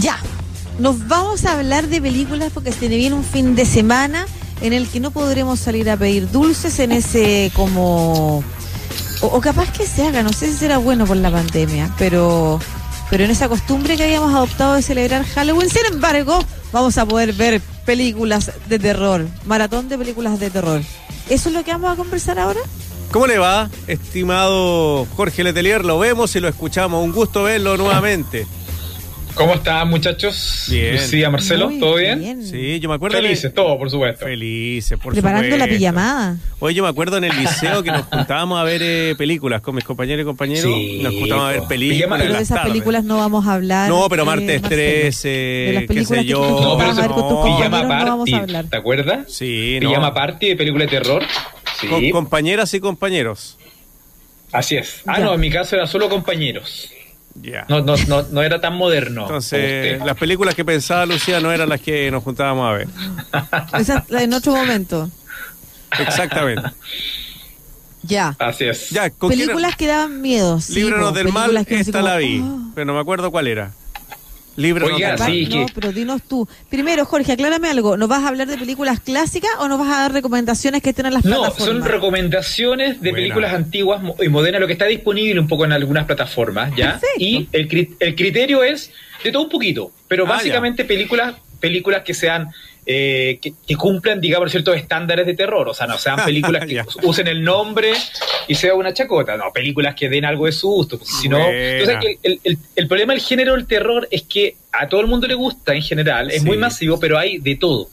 Ya, nos vamos a hablar de películas porque se viene un fin de semana en el que no podremos salir a pedir dulces en ese como... O, capaz que se haga, no sé si será bueno por la pandemia, pero, pero en esa costumbre que habíamos adoptado de celebrar Halloween, sin embargo, vamos a poder ver películas de terror, maratón de películas de terror. ¿Eso es lo que vamos a conversar ahora? ¿Cómo le va, estimado Jorge Letelier? Lo vemos y lo escuchamos. Un gusto verlo nuevamente. ¿Cómo están, muchachos? Bien. Lucía, Marcelo, ¿todo bien? Sí, yo me acuerdo. Felices, todo, por supuesto. Felices, por Preparando la pijamada. Oye, yo me acuerdo en el liceo que nos juntábamos a ver eh, películas con mis compañeros y compañeros. Sí, nos juntábamos a ver películas. Pero de esas películas no vamos a hablar. No, pero martes 13, de las películas yo. Que no, pero no, Pijama Party, no vamos a hablar. ¿te acuerdas? Sí, no. Pijama Party de película de terror. Sí. Con compañeras y compañeros. Así es. Ah, no, en mi caso era solo compañeros. No, no, no, no, era tan moderno. Entonces, las películas que pensaba Lucía no eran las que nos juntábamos a ver. Esa en otro momento. Exactamente. Ya. Así es. Ya, películas que daban miedo. Líbranos del mal, esta la vi, oh. pero no me acuerdo cuál era. Libre No, pero dinos tú. Primero, Jorge, aclárame algo. ¿Nos vas a hablar de películas clásicas o nos vas a dar recomendaciones que estén en las plataformas? No, son recomendaciones de películas antiguas y modernas, lo que está disponible un poco en algunas plataformas, ¿ya? Y el, criterio es de todo un poquito, pero ah, básicamente películas películas que sean eh, que, cumplan, digamos, ciertos estándares de terror. O sea, no sean películas que usen el nombre y sea una chacota. No, películas que den algo de susto. Si no, entonces, el, problema del género del terror es que a todo el mundo le gusta en general, es muy masivo, pero hay de todo.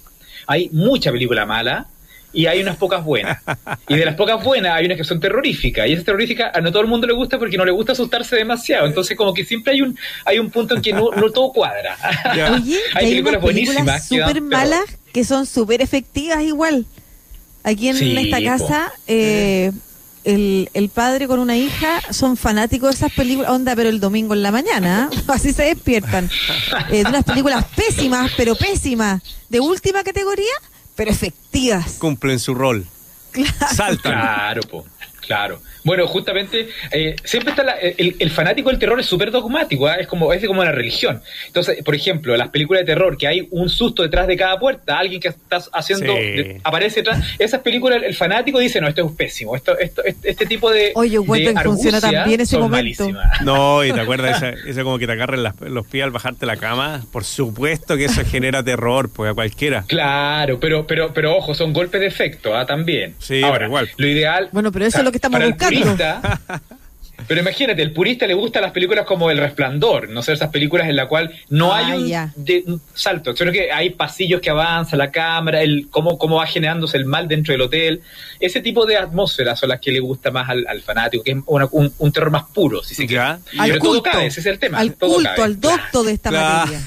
Hay mucha película mala, y hay unas pocas buenas. Y de las pocas buenas hay unas que son terroríficas. Y esa terrorífica a no todo el mundo le gusta porque no le gusta asustarse demasiado. Entonces como que siempre hay un hay un punto en que no, todo cuadra. Oye, hay, películas buenísimas. súper malas que son súper efectivas igual. Aquí en esta casa... Eh, el, el, padre con una hija son fanáticos de esas películas, onda, pero el domingo en la mañana, así se despiertan. Eh, de unas películas pésimas, pero pésimas, de última categoría, pero efectivas. Cumplen su rol. Claro. Saltan. Claro, po. Claro. Bueno, justamente, eh, siempre está el, fanático del terror es súper dogmático, ¿ah? es como es como la religión. Entonces, por ejemplo, las películas de terror, que hay un susto detrás de cada puerta, alguien que está haciendo, aparece detrás, esas películas, el fanático dice, no, esto es pésimo, esto, esto, este, tipo de... Oye, que funciona también ese momento. No, y te acuerdas, eso como que te agarren los pies al bajarte la cama, por supuesto que eso genera terror, pues a cualquiera. Claro, pero, pero, pero ojo, son golpes de efecto, ¿ah? también. Sí, Ahora, igual. Lo ideal... Bueno, pero eso es lo que estamos buscando. Pero imagínate, el purista le gustan las películas como El Resplandor, no sé, esas películas en la cual no hay ah, un, salto, sino que hay pasillos que avanza la cámara, el cómo, cómo va generándose el mal dentro del hotel. Ese tipo de atmósferas son las que le gusta más al, fanático, que es un, terror más puro, si se quiere. Pero todo cabe, ese es el tema. Al culto, al docto de esta materia.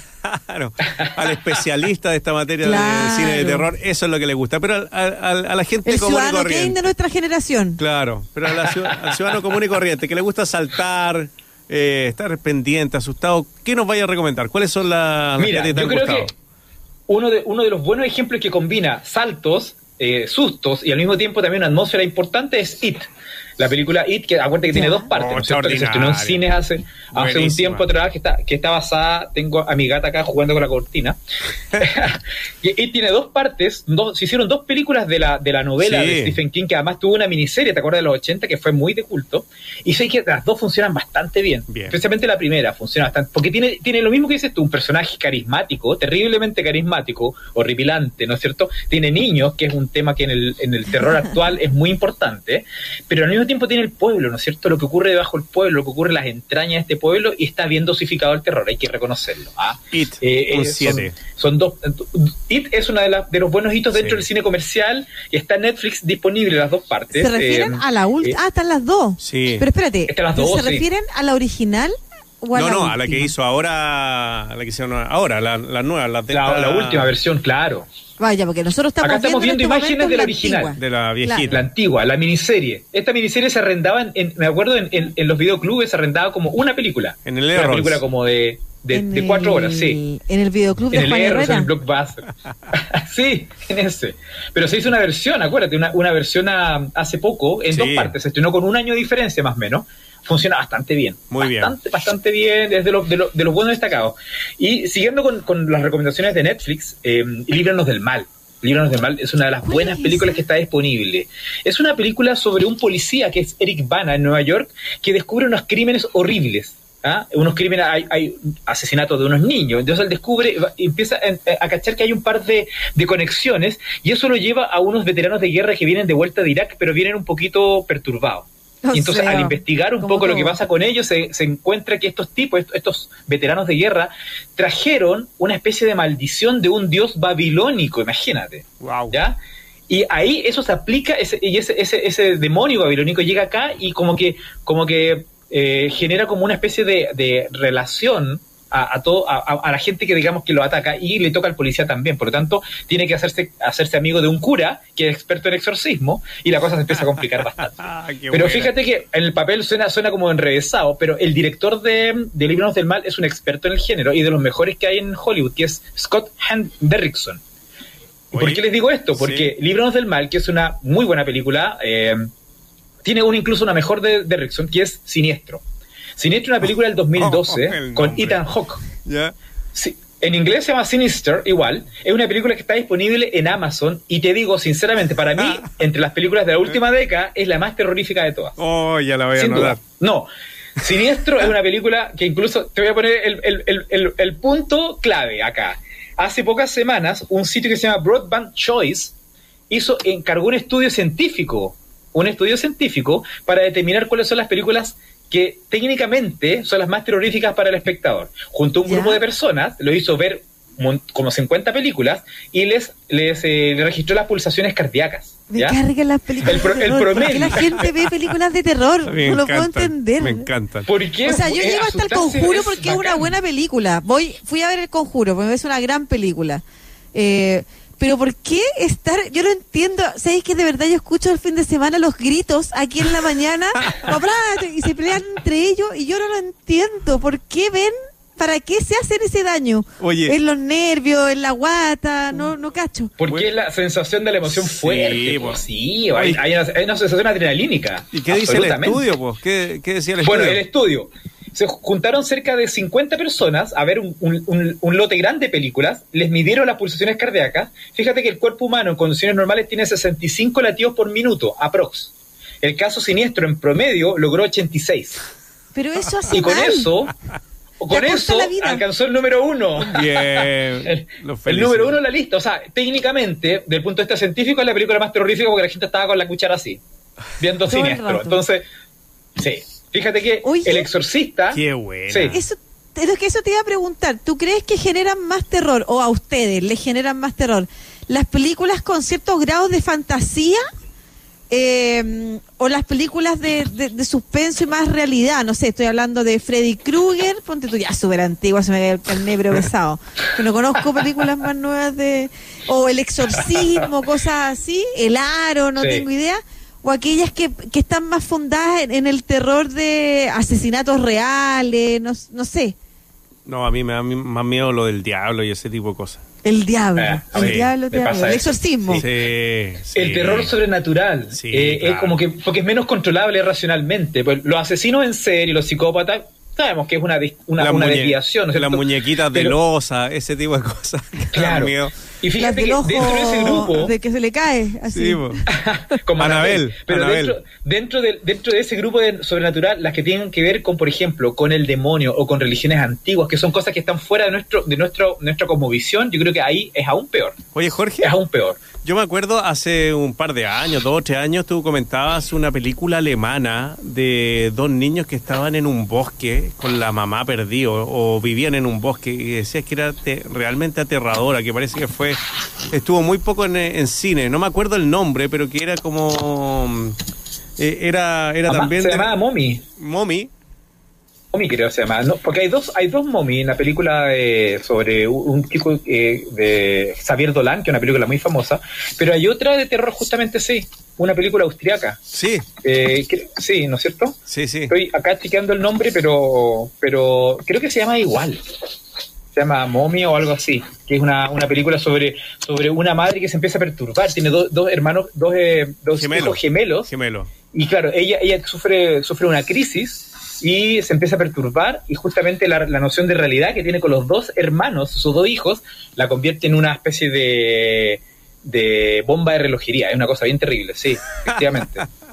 Claro, al especialista de esta materia de cine de terror, eso es lo que le gusta. Pero a, la gente común y corriente. de nuestra generación. Claro, pero al ciudadano común y corriente que le gusta saltar, eh, estar pendiente, asustado, ¿qué nos vaya a recomendar? ¿Cuáles son las Mira, que te yo creo que uno de, uno de los buenos ejemplos que combina saltos, eh, sustos y al mismo tiempo también una atmósfera importante es It. La película It, que acuérdate que tiene dos partes, ¿no es Que se estrenó en cines hace, hace un tiempo atrás, que está, que está basada, tengo a mi gata acá jugando con la cortina. y It tiene dos partes, dos, se hicieron dos películas de la, de la novela de Stephen King, que además tuvo una miniserie, ¿te acuerdas de los 80? Que fue muy de culto. Y sé que las dos funcionan bastante bien. Especialmente la primera funciona bastante, porque tiene, tiene lo mismo que dices tú, un personaje carismático, terriblemente carismático, horripilante, ¿no es cierto? Tiene niños, que es un tema que en el, en el terror actual es muy importante, pero al mismo tiempo tiene el pueblo, ¿no es cierto? Lo que ocurre debajo del pueblo, lo que ocurre en las entrañas de este pueblo y está bien dosificado el terror, hay que reconocerlo. ¿ah? It, eh, eh son, dos. It es uno de, de los buenos hitos dentro del cine comercial y está en Netflix disponible las dos partes. ¿Se refieren eh, a la última? ah, están las dos. Sí. Pero espérate, ¿se refieren a la original? No, no, a la que hizo ahora, a la que hicieron ahora, la, nueva, la, la última versión, claro. Vaya, porque nosotros estamos, Acá estamos viendo, este imágenes de la original. De la viejita. La antigua, la miniserie. Esta miniserie se arrendaba, en, me acuerdo, en, en, los videoclubes se arrendaba como una película. En el Una película como de, de, cuatro horas, sí. En el videoclub de en el en el Blockbuster. sí, en ese. Pero se hizo una versión, acuérdate, una, una versión hace poco, en dos partes. Se estrenó con un año de diferencia más o menos funciona bastante bien. Muy bien. Bastante, bastante bien, desde los de lo, de los buenos destacados. Y siguiendo con, con las recomendaciones de Netflix, eh, Líbranos del Mal. Líbranos del Mal es una de las buenas películas que está disponible. Es una película sobre un policía que es Eric Bana en Nueva York que descubre unos crímenes horribles. ¿ah? Unos crímenes, hay, hay, asesinatos de unos niños. Entonces él descubre, empieza a, a, cachar que hay un par de, de conexiones y eso lo lleva a unos veteranos de guerra que vienen de vuelta de Irak, pero vienen un poquito perturbados. Y entonces, sea, al investigar un poco todo. lo que pasa con ellos, se, se, encuentra que estos tipos, estos veteranos de guerra, trajeron una especie de maldición de un dios babilónico, imagínate. Wow. ¿Ya? Y ahí eso se aplica, ese, y ese, ese, ese demonio babilónico llega acá y como que, como que eh, genera como una especie de, de relación a, a todo a, a, la gente que digamos que lo ataca y le toca al policía también. Por lo tanto, tiene que hacerse, hacerse amigo de un cura que es experto en exorcismo y la cosa se empieza a complicar bastante. pero buena. fíjate que en el papel suena, suena como enrevesado, pero el director de, de Libros del Mal es un experto en el género y de los mejores que hay en Hollywood, que es Scott Hand Derrickson. ¿Por qué les digo esto? Porque sí. Libros del Mal, que es una muy buena película, eh, tiene un, incluso una mejor de Derrickson, que es Siniestro. Siniestro, una película del 2012 oh, con Ethan Hawke. Yeah. Sí, en inglés se llama Sinister, igual. Es una película que está disponible en Amazon y te digo, sinceramente, para mí, entre las películas de la última década, es la más terrorífica de todas. Oh, ya la voy a Sin anotar. Duda. No. Siniestro es una película que incluso te voy a poner el, el, el, el, punto clave acá. Hace pocas semanas, un sitio que se llama Broadband Choice hizo, encargó un estudio científico, un estudio científico para determinar cuáles son las películas que técnicamente son las más terroríficas para el espectador. Junto a un ¿Ya? grupo de personas, lo hizo ver como 50 películas y les, les, eh, les registró las pulsaciones cardíacas. Me cargan las películas el, pro, de terror. El promedio. ¿Por qué la gente ve películas de terror? no lo puedo entender. Me encantan. ¿Por qué? O sea, yo llego hasta el conjuro porque es, es una buena película. Voy, fui a ver el conjuro, porque es una gran película. Eh, pero ¿por qué estar? Yo no entiendo. ¿Sabéis que de verdad yo escucho el fin de semana los gritos aquí en la mañana? y se pelean entre ellos y yo no lo entiendo. ¿Por qué ven? ¿Para qué se hacen ese daño? Oye. En los nervios, en la guata, no, no cacho. Porque es la sensación de la emoción Sí, fuerte. pues. Pues, sí, hay, hay, una, hay, una, sensación adrenalínica. ¿Y qué dice el estudio? Pues? ¿Qué, ¿Qué decía el bueno, estudio? el estudio se juntaron cerca de 50 personas a ver un, un, un, un, lote grande de películas, les midieron las pulsaciones cardíacas. Fíjate que el cuerpo humano en condiciones normales tiene 65 latidos por minuto, aprox. El caso siniestro en promedio logró 86. Pero eso hace Y con mal. eso, con eso alcanzó el número uno. Bien. el, el, número uno en la lista. O sea, técnicamente, desde el punto de vista científico, es la película más terrorífica porque la gente estaba con la cuchara así, viendo Todo siniestro. Entonces, sí. Fíjate que Oye, el exorcista. Qué bueno. Sí. Eso, es que eso te iba a preguntar. ¿Tú crees que generan más terror, o a ustedes les generan más terror, las películas con ciertos grados de fantasía? Eh, o las películas de, de, de, suspenso y más realidad, no sé, estoy hablando de Freddy Krueger, ponte tú ya súper antigua, se me cae el carnebro pesado, que no conozco películas más nuevas de, o El Exorcismo, cosas así, El Aro, no sí. tengo idea, o aquellas que, que están más fundadas en, en, el terror de asesinatos reales, no, no sé. No, a mí me da más miedo lo del diablo y ese tipo de cosas. El diablo, eh, el sí, diablo, diablo el exorcismo. Sí, sí. El terror sobrenatural. Eh, claro. Es como que, porque es menos controlable racionalmente. Pues los asesinos en serie, los psicópatas, sabemos que es una, una, una desviación. ¿no las muñequitas de Pero, losa, ese tipo de cosas. Claro. Y fíjate que dentro de ese grupo. De que se le cae, así. Sí, como Anabel. Pero Anabel. Dentro, dentro, de, dentro de ese grupo de sobrenatural, las que tienen que ver con, por ejemplo, con el demonio o con religiones antiguas, que son cosas que están fuera de nuestro, de nuestro, nuestra cosmovisión, yo creo que ahí es aún peor. Oye, Jorge. Es aún peor. Yo me acuerdo hace un par de años, dos o tres años, tú comentabas una película alemana de dos niños que estaban en un bosque con la mamá perdido o vivían en un bosque y decías que era te, realmente aterradora, que parece que fue estuvo muy poco en, en, cine, no me acuerdo el nombre, pero que era como eh, era era también se llamaba Mommy. Mommy. Mommy creo se llama, no, porque hay dos, hay dos Mommy en la película de, sobre un, tipo eh, de Xavier Dolan, que es una película muy famosa, pero hay otra de terror justamente sí, una película austriaca. Sí. Eh, que, sí, ¿no es cierto? Sí, sí. Estoy acá chequeando el nombre, pero, pero creo que se llama igual. Se llama Momia o algo así, que es una, una película sobre, sobre una madre que se empieza a perturbar. Tiene do, dos hermanos, dos, eh, dos Gemelo. hijos gemelos. Gemelo. Y claro, ella, ella sufre, sufre una crisis y se empieza a perturbar y justamente la, noción de realidad que tiene con los dos hermanos, sus dos hijos, la convierte en una especie de, de bomba de relojería. Es una cosa bien terrible, sí, efectivamente.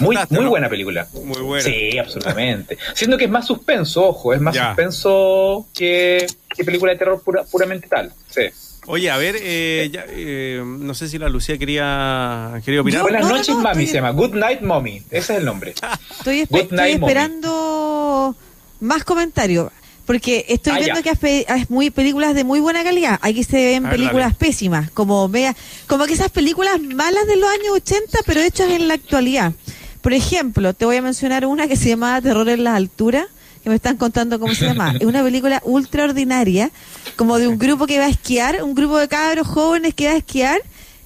muy, muy buena película. Muy buena. Sí, absolutamente. Siendo que es más suspenso, ojo, es más suspenso que, película de terror puramente tal. Sí. Oye, a ver, eh, eh, no sé si la Lucía quería, quería opinar. Buenas noches, mami, se llama Good Night Mommy. Ese es el nombre. Estoy, esperando más comentarios. Porque estoy ah, viendo que hay muy películas de muy buena calidad. Hay que se ven películas pésimas, como vea, como que esas películas malas de los años 80, pero hechas en la actualidad. Por ejemplo, te voy a mencionar una que se llama Terror en las alturas, que me están contando cómo se llama. Es una película ultra ordinaria, como de un grupo que va a esquiar, un grupo de cabros jóvenes que va a esquiar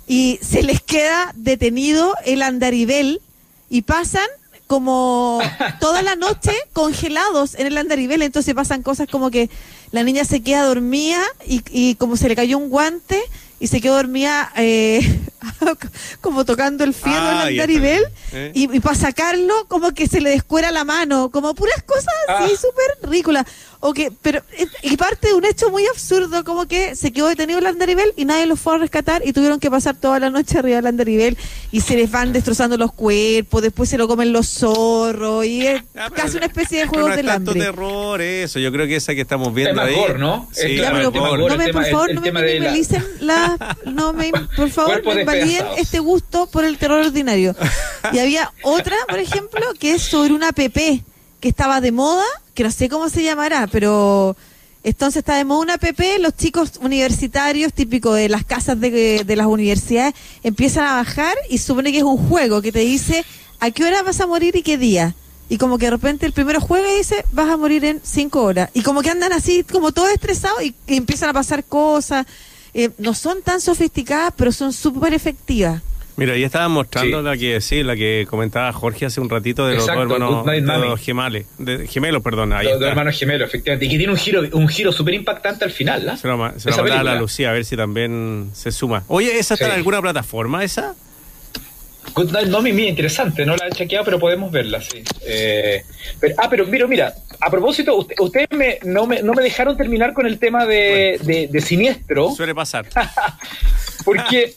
y se les queda detenido el andarivel y pasan como toda la noche congelados en el andarivel, entonces pasan cosas como que la niña se queda dormida y, y como se le cayó un guante y se quedó dormida eh, como tocando el fierro del andarivel ¿Eh? y, para sacarlo como que se le descuera la mano, como puras cosas así ah. súper ridículas. O que, pero, y parte de un hecho muy absurdo, como que se quedó detenido el andarivel y nadie lo fue a rescatar y tuvieron que pasar toda la noche arriba del andarivel y se les van destrozando los cuerpos, después se lo comen los zorros y es casi una especie de juego no del hambre. terror eso, yo creo que esa que estamos viendo ahí. ¿no? Sí, no me, por favor, no me minimalicen la... no me, por favor, me invaliden este gusto por el terror ordinario. Y había otra, por ejemplo, que es sobre una PP que estaba de moda, que no sé cómo se llamará, pero entonces está de moda una PP, los chicos universitarios, típicos de las casas de, las universidades, empiezan a bajar y supone que es un juego que te dice a qué hora vas a morir y qué día. Y como que de repente el primero juega dice, vas a morir en cinco horas. Y como que andan así, como todos estresados y, empiezan a pasar cosas. Eh, no son tan sofisticadas, pero son súper efectivas. Mira, ya estaban mostrando la que sí, la que comentaba Jorge hace un ratito de los dos hermanos gemales, de, gemelos, perdón. Ahí los dos hermanos gemelos, efectivamente. Y que tiene un giro un giro súper impactante al final, ¿no? Se lo, se lo a la Lucía, a ver si también se suma. Oye, ¿esa está en alguna plataforma, esa? Good Night Mommy, mía, interesante, no la he chequeado, pero podemos verla, sí. Eh, ah, pero mira, mira, a propósito, ustedes me, no, me, no me dejaron terminar con el tema de, de, de Siniestro. Suele pasar. Porque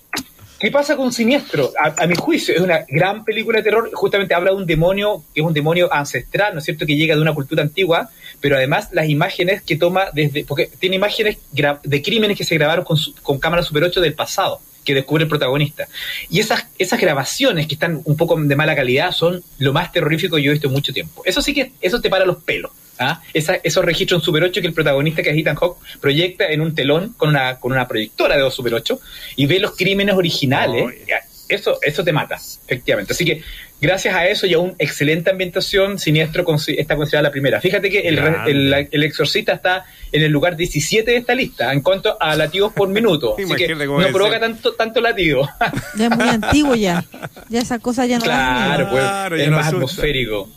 ¿Qué pasa con Siniestro? A, mi juicio, es una gran película de terror. Justamente habla de un demonio que es un demonio ancestral, ¿no es cierto? Que llega de una cultura antigua, pero además las imágenes que toma desde. Porque tiene imágenes de crímenes que se grabaron con, con cámara Super 8 del pasado, que descubre el protagonista. Y esas, esas grabaciones que están un poco de mala calidad son lo más terrorífico que yo he visto en mucho tiempo. Eso sí que. Eso te para los pelos. ¿Ah? esos registros en Super 8 que el protagonista, que es Ethan Hawke, proyecta en un telón con una, con una proyectora de Super 8 y ve los crímenes originales. eso, eso te mata, efectivamente. Así que gracias a eso y a una excelente ambientación, Siniestro está considerada la primera. Fíjate que el, el, exorcista está en el lugar 17 de esta lista en cuanto a latidos por minuto. Así que no provoca tanto, tanto latido. Ya es muy antiguo ya. Ya esa cosa ya no Claro, pues, es más atmosférico.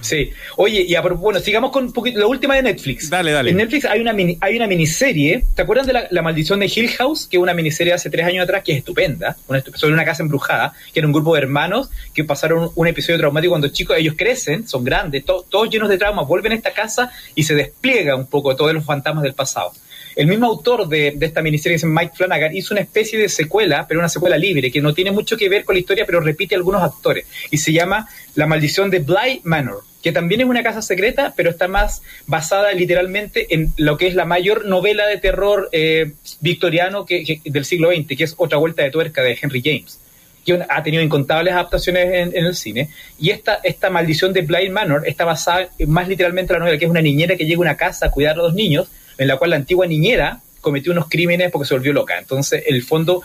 Sí. Oye, y bueno, sigamos con un poquito, la última de Netflix. Dale, dale. En Netflix hay una, hay una miniserie. ¿Te acuerdan de la, maldición de Hill House? Que es una miniserie hace tres años atrás que es estupenda. sobre una casa embrujada, que era un grupo de hermanos que pasaron un episodio traumático cuando chicos, ellos crecen, son grandes, todos llenos de traumas, vuelven a esta casa y se despliega un poco todos los fantasmas del pasado. El mismo autor de, esta miniserie, Mike Flanagan, hizo una especie de secuela, pero una secuela libre, que no tiene mucho que ver con la historia, pero repite algunos actores. Y se llama La maldición de Bly Manor, que también es una casa secreta, pero está más basada literalmente en lo que es la mayor novela de terror eh, victoriano que, del siglo XX, que es Otra Vuelta de Tuerca de Henry James que ha tenido incontables adaptaciones en, el cine. Y esta, esta maldición de Bly Manor está basada más literalmente en la novela, que es una niñera que llega a una casa a cuidar a dos niños en la cual la antigua niñera cometió unos crímenes porque se volvió loca. Entonces, el fondo,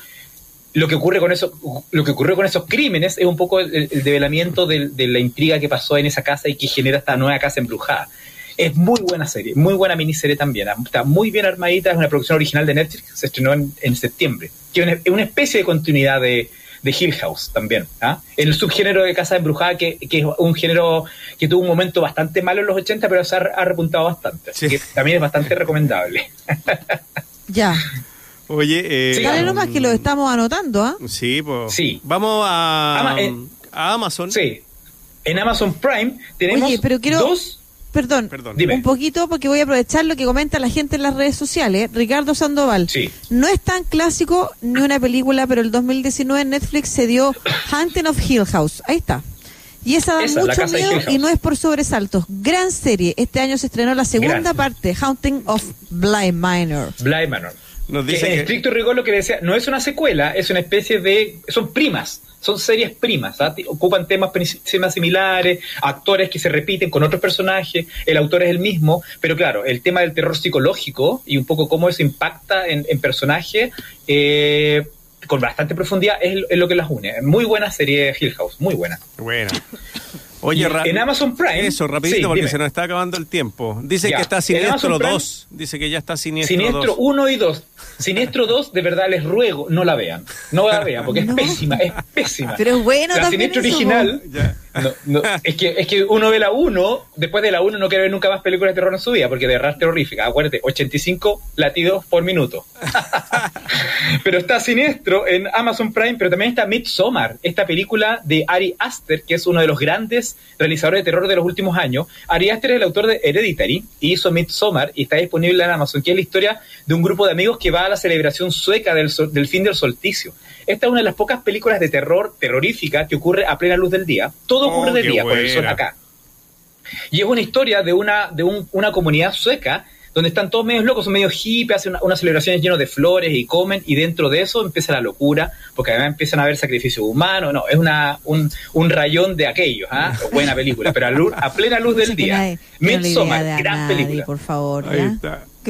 lo que ocurre con eso, lo que ocurrió con esos crímenes es un poco el, develamiento de, la intriga que pasó en esa casa y que genera esta nueva casa embrujada. Es muy buena serie, muy buena miniserie también. Está muy bien armadita, es una producción original de Netflix, se estrenó en, septiembre. Que es una especie de continuidad de, de Hill House también. ¿ah? El subgénero de Casa Embrujada, que, que es un género que tuvo un momento bastante malo en los 80, pero se ha, repuntado bastante. Así que también es bastante recomendable. ya. Oye, eh, Dale nomás que lo estamos anotando, ¿ah? Sí, pues. Sí. Vamos a, eh, a Amazon. Sí. En Amazon Prime tenemos pero quiero... dos Perdón, un poquito porque voy a aprovechar lo que comenta la gente en las redes sociales. Ricardo Sandoval. Sí. No es tan clásico ni una película, pero el 2019 en Netflix se dio Hunting of Hill House. Ahí está. Y esa da mucho miedo y no es por sobresaltos. Gran serie. Este año se estrenó la segunda parte, Hunting of Blind Manor. Blind Manor. Nos dice en estricto rigor lo que decía, no es una secuela, es una especie de... son primas, son series primas, ¿ah? ocupan temas, temas similares, actores que se repiten con otros personajes, el autor es el mismo, pero claro, el tema del terror psicológico y un poco cómo eso impacta en, en personajes, eh, con bastante profundidad, es, es, lo que las une. Muy buena serie Hill House, muy buena. Buena. Oye, en Amazon Prime. Eso, rapidito, porque se nos está acabando el tiempo. Dice que está Siniestro 2. Dice que ya está Siniestro, Siniestro 1 y 2. Siniestro 2, de verdad les ruego, no la vean. No la vean, porque es pésima, es pésima. Pero es bueno La Siniestro original. No, es, que, es que uno ve la 1, después de la 1 no quiere ver nunca más películas de terror en su vida, porque de verdad es terrorífica. Acuérdate, 85 latidos por minuto. pero está Siniestro en Amazon Prime, pero también está Midsommar, esta película de Ari Aster, que es uno de los grandes realizadores de terror de los últimos años. Ari Aster es el autor de Hereditary y hizo Midsommar y está disponible en Amazon, que es la historia de un grupo de amigos que va a la celebración sueca del, del fin del solsticio. Esta es una de las pocas películas de terror terrorífica que ocurre a plena luz del día. Todo ocurre oh, de día, por el sol acá. Y es una historia de una, de una comunidad sueca donde están todos medios locos, son medio hippies, hacen unas celebraciones llenas de flores y comen, y dentro de eso empieza la locura, porque además empiezan a haber sacrificios humanos, no, es una, un, un rayón de aquellos, ¿ah? buena película, pero a, plena luz del día. Midsommar, gran película. Por favor,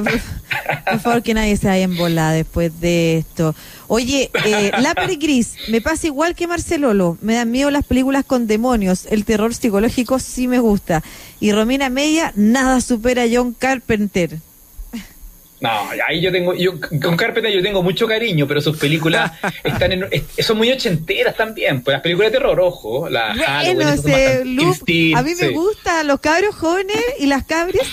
por, favor, que nadie se vaya en bola después de esto. Oye, eh, Lápiz Gris, me pasa igual que Marcelolo. Me dan miedo las películas con demonios. El terror psicológico sí me gusta. Y Romina Media, nada supera a John Carpenter. No, ahí yo tengo, yo con Carpenter yo tengo mucho cariño, pero sus películas están en, son muy ochenteras también, pues las películas de terror, ojo, la bueno, a mí me gusta los cabros jóvenes y las cabras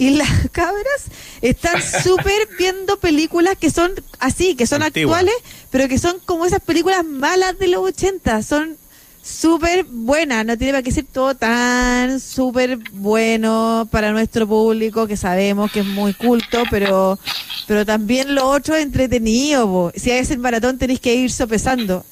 y las cabras están súper viendo películas que son así, que son actuales, pero que son como esas películas malas de los 80. Son súper buenas, no tiene que ser todo tan súper bueno para nuestro público, que sabemos que es muy culto, pero pero también lo otro es entretenido. Si hay ese maratón tenéis que ir sopesando.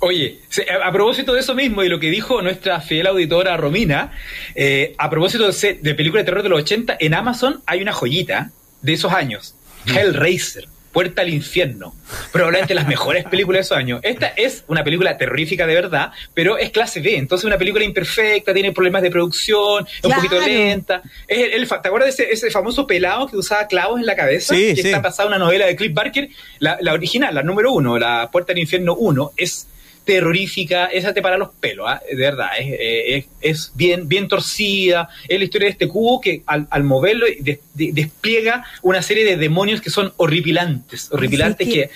Oye, a propósito de eso mismo y lo que dijo nuestra fiel auditora Romina, eh, a propósito de, de películas de terror de los 80, en Amazon hay una joyita de esos años, Hellraiser, Puerta al Infierno, probablemente las mejores películas de esos años. Esta es una película terrorífica de verdad, pero es clase B, entonces una película imperfecta, tiene problemas de producción, es un poquito lenta. Es el, ¿Te acuerdas de ese, famoso pelado que usaba clavos en la cabeza? Sí, que está basada en una novela de Cliff Barker, la, la original, la número uno, la Puerta al Infierno 1, es terrorífica, esa te para los pelos, ¿ah? de verdad, es, es, bien, bien torcida, es la historia de este cubo que al, moverlo despliega una serie de demonios que son horripilantes, horripilantes que...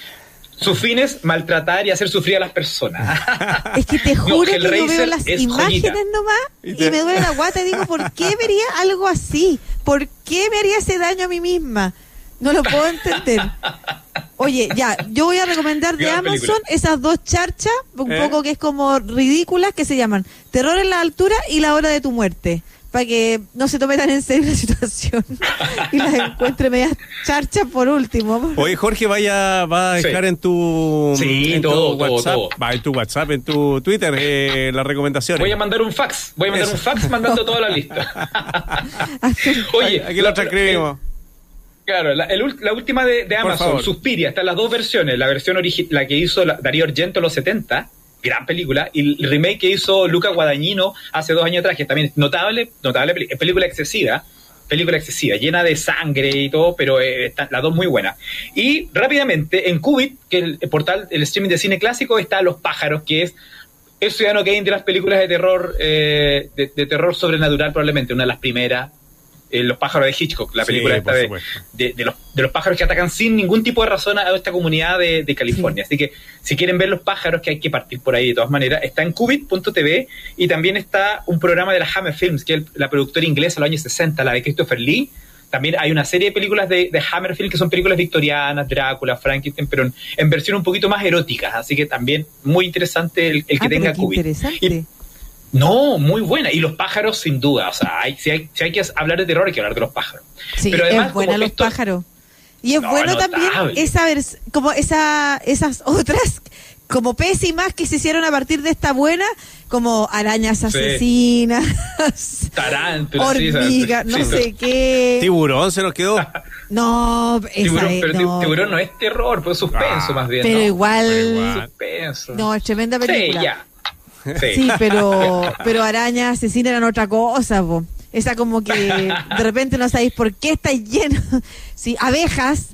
su fin es maltratar y hacer sufrir a las personas. Es que te juro que yo veo las imágenes nomás y, me duele la guata y digo, ¿por qué vería algo así? ¿Por qué me haría ese daño a mí misma? No lo puedo entender. Oye, ya, yo voy a recomendar de Amazon esas dos charchas, un ¿Eh? poco que es como ridículas, que se llaman Terror en la altura y La hora de tu muerte, para que no se tome tan en serio la situación y las encuentre medias charchas por último. Oye, Jorge, vaya, va a dejar en tu, WhatsApp, va en tu WhatsApp, en tu Twitter, eh, las recomendaciones. Voy a mandar un fax, voy a mandar un fax mandando toda la lista. Oye, aquí lo transcribimos. Claro, la, última de, Amazon, Suspiria, están las dos versiones. La versión la que hizo Darío Argento en los 70, gran película, y el remake que hizo Luca Guadagnino hace dos años atrás, que también es notable, notable película excesiva, película excesiva, llena de sangre y todo, pero eh, están las dos muy buenas. Y rápidamente, en Qubit, que es el, portal, el streaming de cine clásico, está Los Pájaros, que es el Ciudadano Kane de las películas de terror, eh, de terror sobrenatural probablemente, una de las primeras, eh, los pájaros de Hitchcock, la película esta de, de, los, de, los, pájaros que atacan sin ningún tipo de razón a esta comunidad de, California. Así que si quieren ver los pájaros, que hay que partir por ahí de todas maneras, está en Cubit.tv y también está un programa de la Hammer Films, que es la productora inglesa de los años 60, la de Christopher Lee. También hay una serie de películas de, Hammer Films que son películas victorianas, Drácula, Frankenstein, pero en, versión un poquito más erótica. Así que también muy interesante el, que ah, tenga Cubit. Interesante. No, muy buena. Y los pájaros, sin duda. O sea, hay, si, hay, si hay que hablar de terror, hay que hablar de los pájaros. Sí, Pero además, es buena los pájaros. Y es bueno también esa como esa, esas otras como pésimas que se hicieron a partir de esta buena, como arañas asesinas, tarántulas, hormigas, no sé qué. Tiburón se nos quedó. No, tiburón, pero no. tiburón no es terror, pues suspenso ah. más bien. Pero igual, Suspenso. No, es tremenda película. Sí, ya. Sí, pero, pero arañas asesinas eran otra cosa, po. Esa como que de repente no sabéis por qué está lleno. Sí, abejas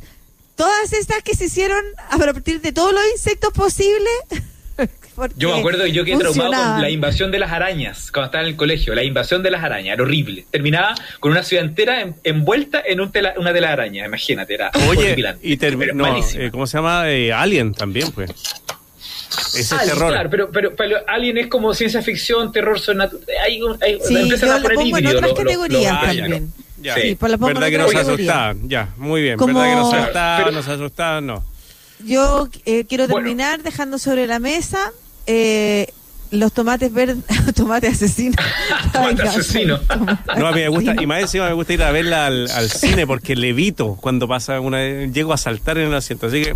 todas estas que se hicieron a partir de todos los insectos posibles. Yo me acuerdo que yo quedé traumado con la invasión de las arañas cuando estaba en el colegio. La invasión de las arañas era horrible. Terminaba con una ciudad entera envuelta en un tela, una de las arañas. Imagínate, era Oye, y terminó. Eh, ¿Cómo se llama? Eh, Alien también, pues. Ese es terror. Claro, pero, pero, pero, Alien es como ciencia ficción, terror sobrenatural. Hay, hay, sí, yo a poner híbrido. En otras categorías también. Ya. Sí, por la ¿Verdad que nos asustaban? Ya, muy bien. ¿Verdad que nos asustaban? Nos asustaban, no. Yo eh, quiero terminar dejando sobre la mesa eh, los tomates verdes, tomates asesinos. tomates asesinos. No, a mí me gusta, y más encima me gusta ir a verla al, al cine porque levito cuando pasa una, llego a saltar en el asiento. Así que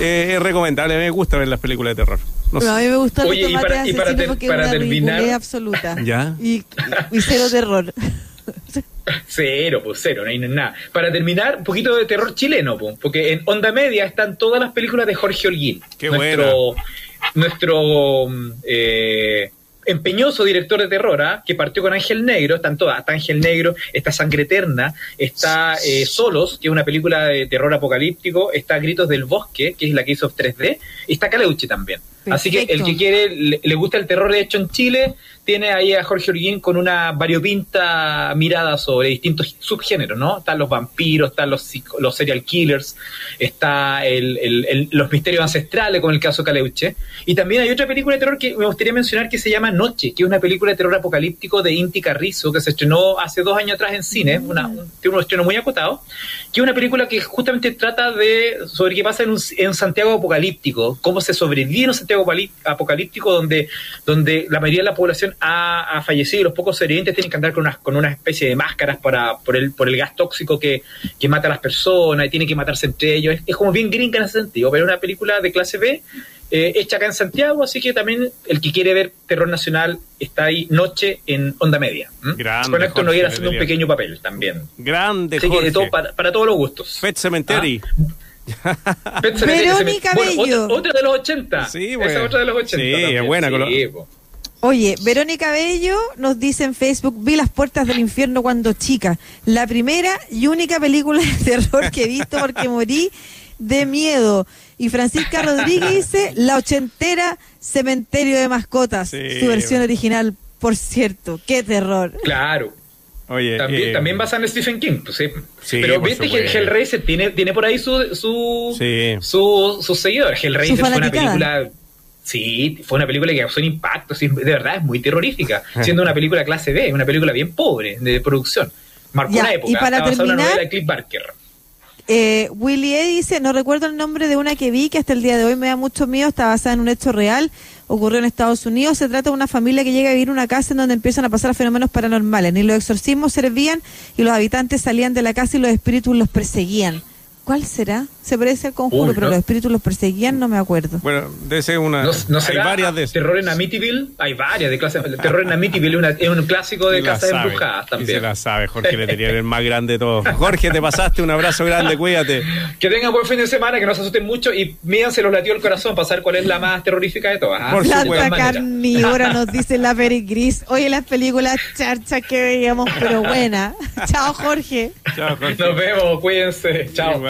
eh, es recomendable, me gusta ver las películas de terror. No a mí me gustan los tomates y para, y para, porque para es una terminar absoluta. ¿Ya? Y, y cero terror. Cero, pues cero, no hay nada. Para terminar, un poquito de terror chileno, pues, porque en Onda Media están todas las películas de Jorge Holguín. Qué nuestro, Nuestro eh, empeñoso director de terror, ¿ah? que partió con Ángel Negro, están todas, está Ángel Negro, está Sangre Eterna, está eh, Solos, que es una película de terror apocalíptico, está Gritos del Bosque, que es la que hizo 3D, y está Caleuche también. Así que el que quiere, le, gusta el terror hecho en Chile, tiene ahí a Jorge Orguín con una variopinta mirada sobre distintos subgéneros, ¿no? Están los vampiros, están los, los serial killers, está el, los misterios ancestrales, como el caso Caleuche. Y también hay otra película de terror que me gustaría mencionar que se llama Noche, que es una película de terror apocalíptico de Inti Carrizo, que se estrenó hace dos años atrás en cine, una, tiene un estreno muy acotado, que es una película que justamente trata de sobre qué pasa en un, en Santiago apocalíptico, cómo se sobrevive en un Santiago apocalíptico donde, donde la mayoría de la población ha, fallecido y los pocos sobrevivientes tienen que andar con una, con una especie de máscaras para, por, el, por el gas tóxico que, que mata a las personas y tienen que matarse entre ellos. Es, como bien gringa en ese sentido, pero es una película de clase B eh, hecha acá en Santiago, así que también el que quiere ver terror nacional está ahí noche en onda media. Con esto no haciendo un pequeño papel también. Grande, para, todos los gustos. Pet Cemetery. Ah. Verónica Bello. otra, de los 80. Sí, Esa otra de los 80. Sí, es buena. Oye, Verónica Bello nos dice en Facebook, vi las puertas del infierno cuando chica. La primera y única película de terror que he visto porque morí de miedo. Y Francisca Rodríguez dice, la ochentera Cementerio de Mascotas, su versión original, por cierto. Qué terror. Claro. Oye, también, eh, también basada en Stephen King, pues, sí. Pero viste que Hellraiser tiene, tiene por ahí su, su, su, su seguidor. Hellraiser fue una película. Sí, fue una película que causó un impacto, de verdad, es muy terrorífica. siendo una película clase B, una película bien pobre de producción. Marcó una época. Y para terminar, una de Cliff Barker. Eh, Willie e dice, no recuerdo el nombre de una que vi que hasta el día de hoy me da mucho miedo, está basada en un hecho real, ocurrió en Estados Unidos, se trata de una familia que llega a vivir en una casa en donde empiezan a pasar fenómenos paranormales, ni los exorcismos servían y los habitantes salían de la casa y los espíritus los perseguían. ¿Cuál será? Se parece al conjuro, pero los espíritus los perseguían, no me acuerdo. Bueno, de ese una. No, hay varias de Terror en Amityville, hay varias de clase. Terror en Amityville es un clásico de casa de embrujadas también. se la sabe, Jorge le tenía el más grande de todos. Jorge, te pasaste, un abrazo grande, cuídate. Que tengan buen fin de semana, que no se asusten mucho y mídanse los latió el corazón para saber cuál es la más terrorífica de todas. ¿ah? Por Planta carnívora, nos dice la Peri Gris. Oye, las películas charchas que veíamos, pero buena. Chao, Jorge. Chao, Jorge. Nos vemos, cuídense. Chao.